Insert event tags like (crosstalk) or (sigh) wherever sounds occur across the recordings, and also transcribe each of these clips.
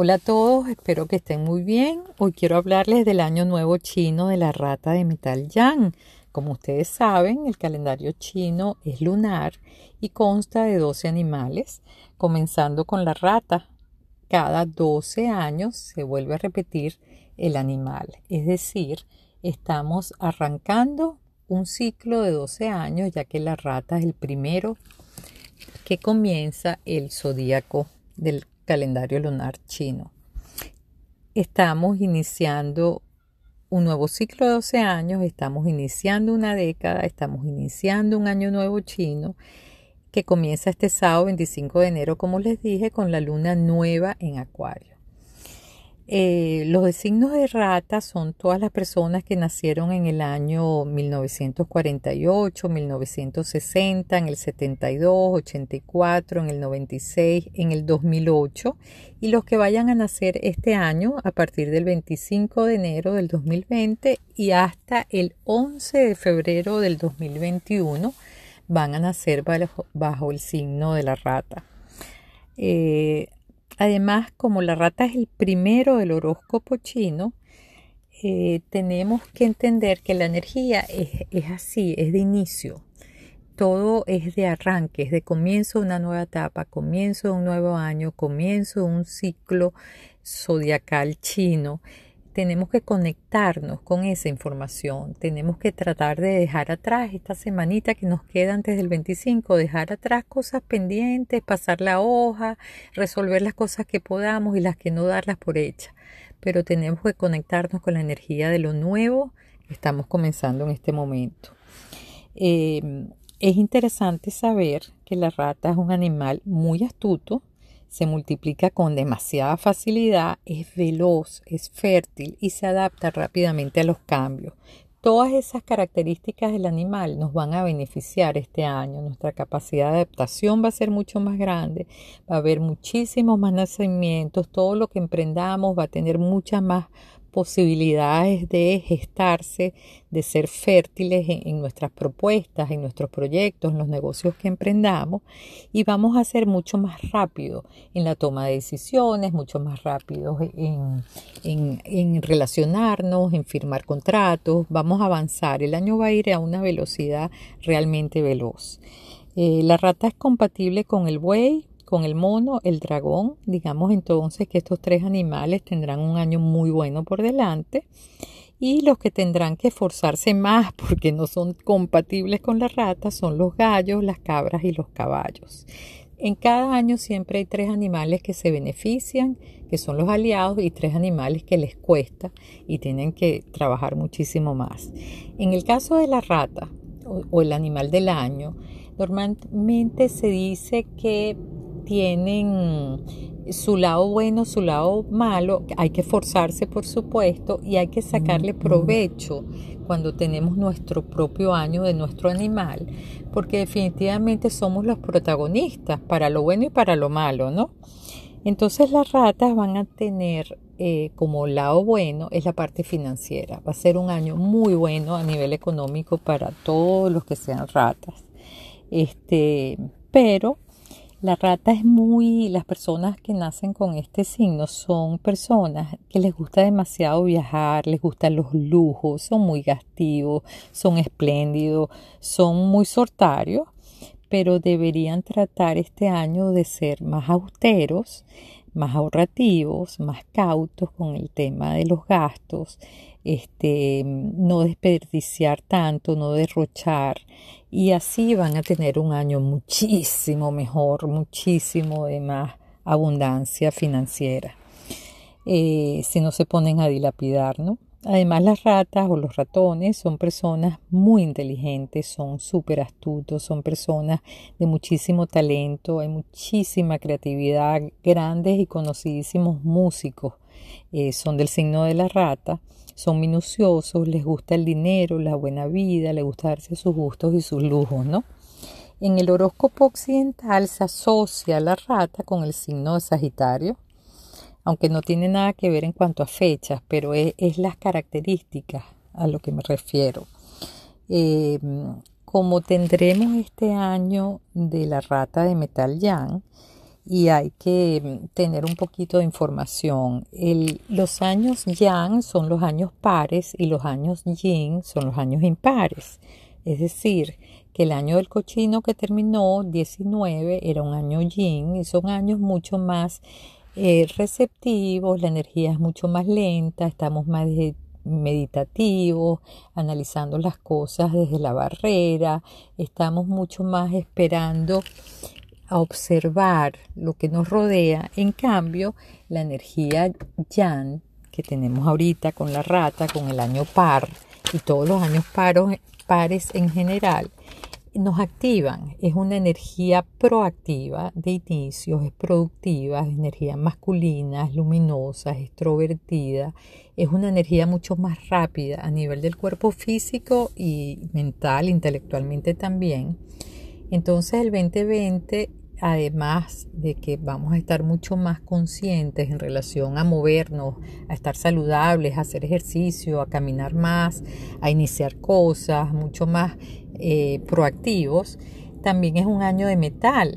Hola a todos, espero que estén muy bien. Hoy quiero hablarles del año nuevo chino de la rata de metal yang. Como ustedes saben, el calendario chino es lunar y consta de 12 animales, comenzando con la rata. Cada 12 años se vuelve a repetir el animal, es decir, estamos arrancando un ciclo de 12 años, ya que la rata es el primero que comienza el zodíaco del calendario lunar chino. Estamos iniciando un nuevo ciclo de 12 años, estamos iniciando una década, estamos iniciando un año nuevo chino que comienza este sábado 25 de enero, como les dije, con la luna nueva en Acuario. Eh, los designos de rata son todas las personas que nacieron en el año 1948, 1960, en el 72, 84, en el 96, en el 2008 y los que vayan a nacer este año a partir del 25 de enero del 2020 y hasta el 11 de febrero del 2021 van a nacer bajo, el signo de la rata. Eh, Además, como la rata es el primero del horóscopo chino, eh, tenemos que entender que la energía es, es, así, es de inicio. Todo es de arranque, es de comienzo de una nueva etapa, comienzo de un nuevo año, comienzo de un ciclo zodiacal chino tenemos que conectarnos con esa información, tenemos que tratar de dejar atrás esta semanita que nos queda antes del 25, dejar atrás cosas pendientes, pasar la hoja, resolver las cosas que podamos y las que no darlas por hechas. Pero tenemos que conectarnos con la energía de lo nuevo que estamos comenzando en este momento. Eh, es interesante saber que la rata es un animal muy astuto, se multiplica con demasiada facilidad, es veloz, es fértil y se adapta rápidamente a los cambios. Todas esas características del animal nos van a beneficiar este año. Nuestra capacidad de adaptación va a ser mucho más grande, va a haber muchísimos más nacimientos, todo lo que emprendamos va a tener mucha más posibilidades de gestarse, de ser fértiles en, nuestras propuestas, en nuestros proyectos, en los negocios que emprendamos y vamos a ser mucho más rápido en la toma de decisiones, mucho más rápido en, en, relacionarnos, en firmar contratos, vamos a avanzar. El año va a ir a una velocidad realmente veloz. Eh, la rata es compatible con el buey, con el mono, el dragón, digamos entonces que estos tres animales tendrán un año muy bueno por delante y los que tendrán que esforzarse más (laughs) porque no son compatibles con la rata son los gallos, las cabras y los caballos. En cada año siempre hay tres animales que se benefician, que son los aliados, y tres animales que les cuesta y tienen que trabajar muchísimo más. En el caso de la rata o, o el animal del año, normalmente se dice que tienen su lado bueno, su lado malo, hay que esforzarse por supuesto y hay que sacarle provecho cuando tenemos nuestro propio año de nuestro animal, porque definitivamente somos los protagonistas para lo bueno y para lo malo, ¿no? Entonces las ratas van a tener eh, como lado bueno es la parte financiera. Va a ser un año muy bueno a nivel económico para todos los que sean ratas. Este, pero la rata es muy, las personas que nacen con este signo son personas que les gusta demasiado viajar, les gustan los lujos, son muy gastivos, son espléndidos, son muy sortarios, pero deberían tratar este año de ser más austeros, más ahorrativos, más cautos con el tema de los gastos, este, no desperdiciar tanto, no derrochar y así van a tener un año muchísimo mejor, muchísimo de más abundancia financiera. Eh, si no se ponen a dilapidar, ¿no? Además, las ratas o los ratones son personas muy inteligentes, son súper astutos, son personas de muchísimo talento, hay muchísima creatividad, grandes y conocidísimos músicos eh, son del signo de la rata, son minuciosos, les gusta el dinero, la buena vida, les gusta darse sus gustos y sus lujos, ¿no? En el horóscopo occidental se asocia la rata con el signo de Sagitario, aunque no tiene nada que ver en cuanto a fechas, pero es, las características a lo que me refiero. Eh, como tendremos este año de la rata de metal yang, y hay que mm, tener un poquito de información. los años yang son los años pares y los años yin son los años impares. Es decir, que el año del cochino que terminó, 19, era un año yin y son años mucho más eh, receptivos, la energía es mucho más lenta, estamos más meditativos, analizando las cosas desde la barrera, estamos mucho más esperando a observar lo que nos rodea. En cambio, la energía yang que tenemos ahorita con la rata, con el año par y todos los años paros, pares en general, nos activan. Es una energía proactiva de inicios, es productiva, es energía masculina, es luminosa, es extrovertida, es una energía mucho más rápida a nivel del cuerpo físico y mental, intelectualmente también. Entonces el 2020 además de que vamos a estar mucho más conscientes en relación a movernos, a estar saludables, a hacer ejercicio, a caminar más, a iniciar cosas, mucho más eh, proactivos, también es un año de metal.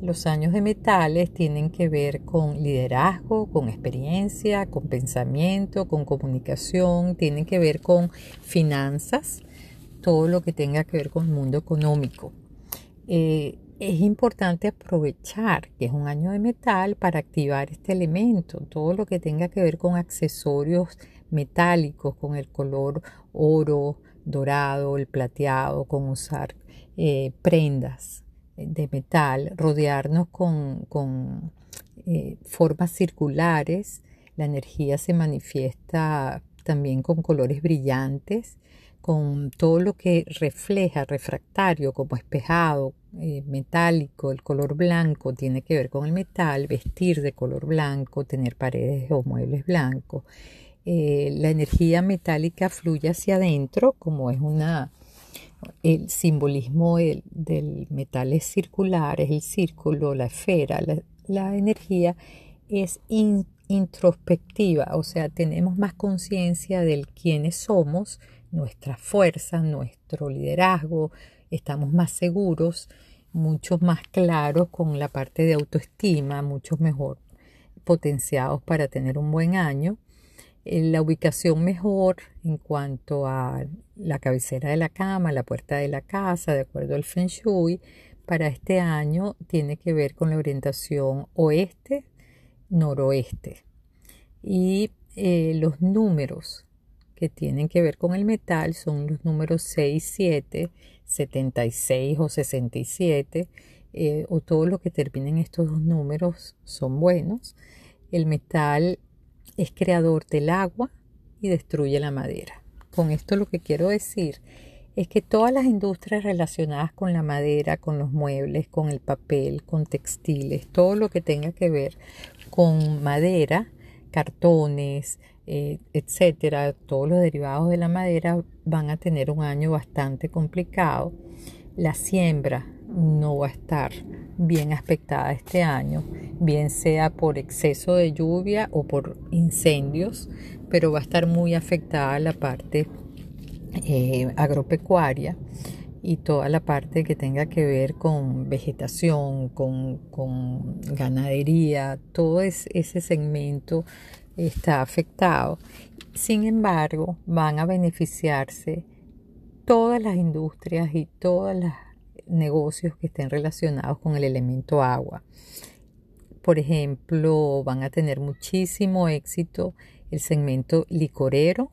Los años de metales tienen que ver con liderazgo, con experiencia, con pensamiento, con comunicación, tienen que ver con finanzas, todo lo que tenga que ver con el mundo económico. Eh, es importante aprovechar que es un año de metal para activar este elemento, todo lo que tenga que ver con accesorios metálicos, con el color oro, dorado, el plateado, con usar eh, prendas de metal, rodearnos con, eh, formas circulares, la energía se manifiesta también con colores brillantes, con todo lo que refleja refractario como espejado, eh, metálico, el color blanco tiene que ver con el metal, vestir de color blanco, tener paredes o muebles blancos. Eh, la energía metálica fluye hacia adentro, como es una el simbolismo del, metal es circular, es el círculo, la esfera, la, energía es introspectiva, o sea, tenemos más conciencia del quiénes somos, nuestra fuerza, nuestro liderazgo, estamos más seguros, mucho más claros con la parte de autoestima, mucho mejor potenciados para tener un buen año. Eh, la ubicación mejor en cuanto a la cabecera de la cama, la puerta de la casa, de acuerdo al Feng Shui, para este año tiene que ver con la orientación oeste-noroeste. Y eh, los números que tienen que ver con el metal son los números 6, 7, 76 o 67, eh, o todo lo que termine en estos dos números son buenos. El metal es creador del agua y destruye la madera. Con esto lo que quiero decir es que todas las industrias relacionadas con la madera, con los muebles, con el papel, con textiles, todo lo que tenga que ver con madera, cartones, eh, etcétera, todos los derivados de la madera van a tener un año bastante complicado. La siembra no va a estar bien aspectada este año, bien sea por exceso de lluvia o por incendios, pero va a estar muy afectada la parte eh, agropecuaria y toda la parte que tenga que ver con vegetación, con, con ganadería, todo ese segmento está afectado. Sin embargo, van a beneficiarse todas las industrias y todos los negocios que estén relacionados con el elemento agua. Por ejemplo, van a tener muchísimo éxito el segmento licorero,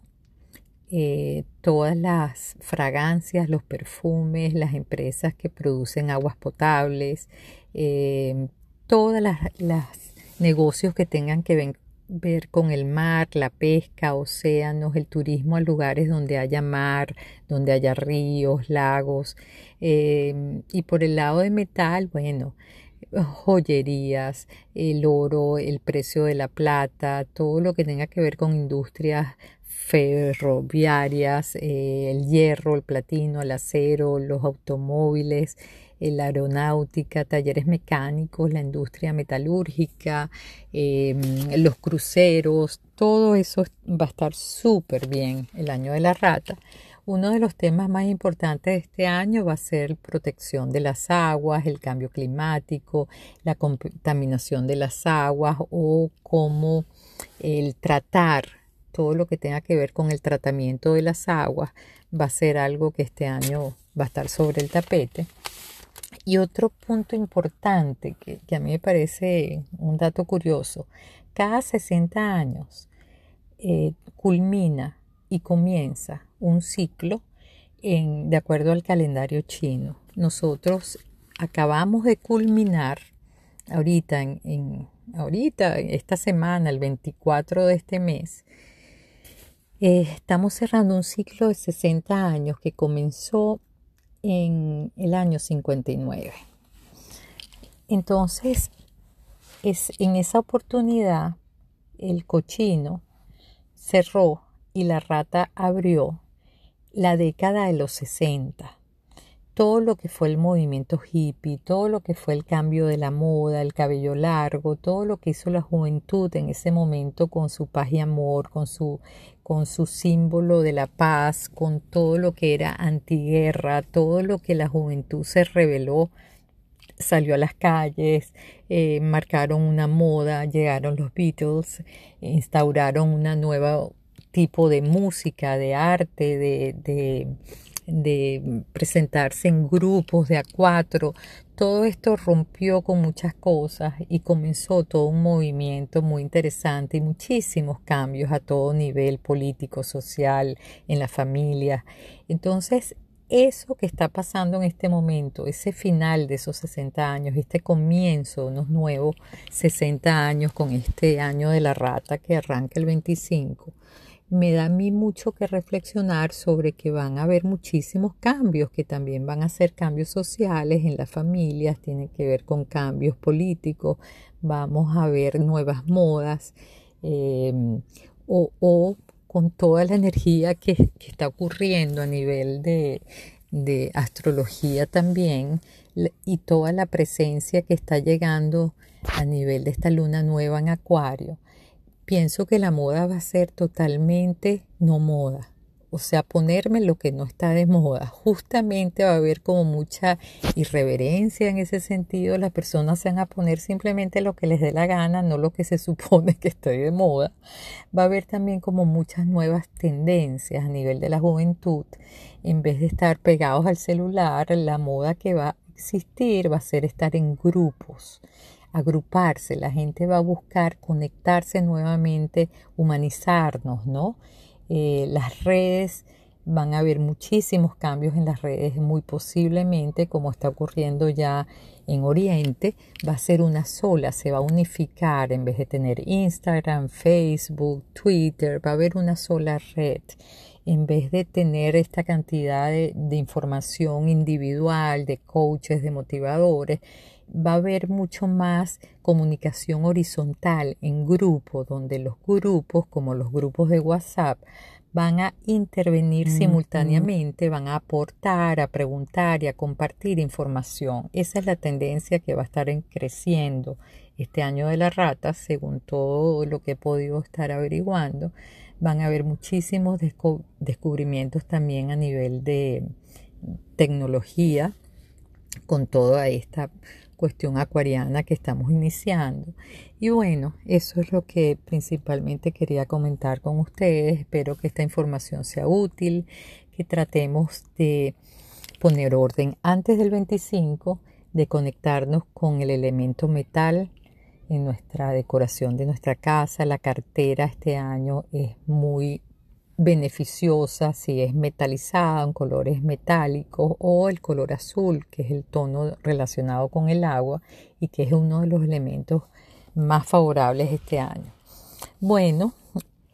eh, todas las fragancias, los perfumes, las empresas que producen aguas potables, eh, todas las, las negocios que tengan que ver ver con el mar, la pesca, océanos, el turismo a lugares donde haya mar, donde haya ríos, lagos. Em, y por el lado de metal, bueno, joyerías, el oro, el precio de la plata, todo lo que tenga que ver con industrias ferroviarias, eh, el hierro, el platino, el acero, los automóviles, la aeronáutica, talleres mecánicos, la industria metalúrgica, em, los cruceros, todo eso va a estar súper bien el año de la rata. Uno de los temas más importantes de este año va a ser protección de las aguas, el cambio climático, la contaminación de las aguas o cómo el tratar todo lo que tenga que ver con el tratamiento de las aguas va a ser algo que este año va a estar sobre el tapete. Y otro punto importante que, a mí me parece un dato curioso, cada 60 años eh, culmina y comienza un ciclo en, de acuerdo al calendario chino. Nosotros acabamos de culminar ahorita, en, ahorita, esta semana, el 24 de este mes, eh, estamos cerrando un ciclo de 60 años que comenzó en el año 59. Entonces, es, en esa oportunidad, el cochino cerró y la rata abrió la década de los 60. Todo lo que fue el movimiento hippie, todo lo que fue el cambio de la moda, el cabello largo, todo lo que hizo la juventud en ese momento con su paz y amor, con su, con su símbolo de la paz, con todo lo que era antiguerra, todo lo que la juventud se reveló salió a las calles, eh, marcaron una moda, llegaron los Beatles, instauraron una nueva tipo de música, de arte, de, de, de presentarse en grupos de a cuatro. Todo esto rompió con muchas cosas y comenzó todo un movimiento muy interesante y muchísimos cambios a todo nivel político, social, en la familia. Entonces, eso que está pasando en este momento, ese final de esos 60 años, este comienzo de unos nuevos 60 años con este año de la rata que arranca el 25, me da a mí mucho que reflexionar sobre que van a haber muchísimos cambios, que también van a ser cambios sociales en las familias, tienen que ver con cambios políticos, vamos a ver nuevas modas eh, o, con toda la energía que, está ocurriendo a nivel de, de astrología también y toda la presencia que está llegando a nivel de esta luna nueva en Acuario pienso que la moda va a ser totalmente no moda. O sea, ponerme lo que no está de moda. Justamente va a haber como mucha irreverencia en ese sentido. Las personas se van a poner simplemente lo que les dé la gana, no lo que se (laughs) supone que esté de moda. Va a haber también como muchas nuevas tendencias a nivel de la juventud. En vez de estar pegados al celular, la moda que va a existir va a ser estar en grupos agruparse, la gente va a buscar conectarse nuevamente, humanizarnos, ¿no? Eh, las redes, van a haber muchísimos cambios en las redes, muy posiblemente, como está ocurriendo ya en Oriente, va a ser una sola, se va a unificar en vez de tener Instagram, Facebook, Twitter, va a haber una sola red en vez de tener esta cantidad de, de información individual, de coaches, de motivadores, va a haber mucho más comunicación horizontal en grupo, donde los grupos, como los grupos de WhatsApp, van a intervenir simultáneamente, van a aportar, a preguntar y a compartir información. Esa es la tendencia que va a estar creciendo este año de la rata, según todo lo que he podido estar averiguando. Van a haber muchísimos descubrimientos también a nivel de tecnología con toda esta cuestión acuariana que estamos iniciando. Y bueno, eso es lo que principalmente quería comentar con ustedes. Espero que esta información sea útil, que tratemos de poner orden antes del 25, de conectarnos con el elemento metal en nuestra decoración de nuestra casa. La cartera este año es muy beneficiosa si es metalizada en colores metálicos o el color azul, que es el tono relacionado con el agua y que es uno de los elementos más favorables este año. Bueno,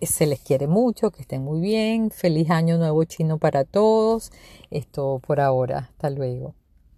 se les quiere mucho, que estén muy bien. Feliz año nuevo chino para todos. Esto por ahora. Hasta luego.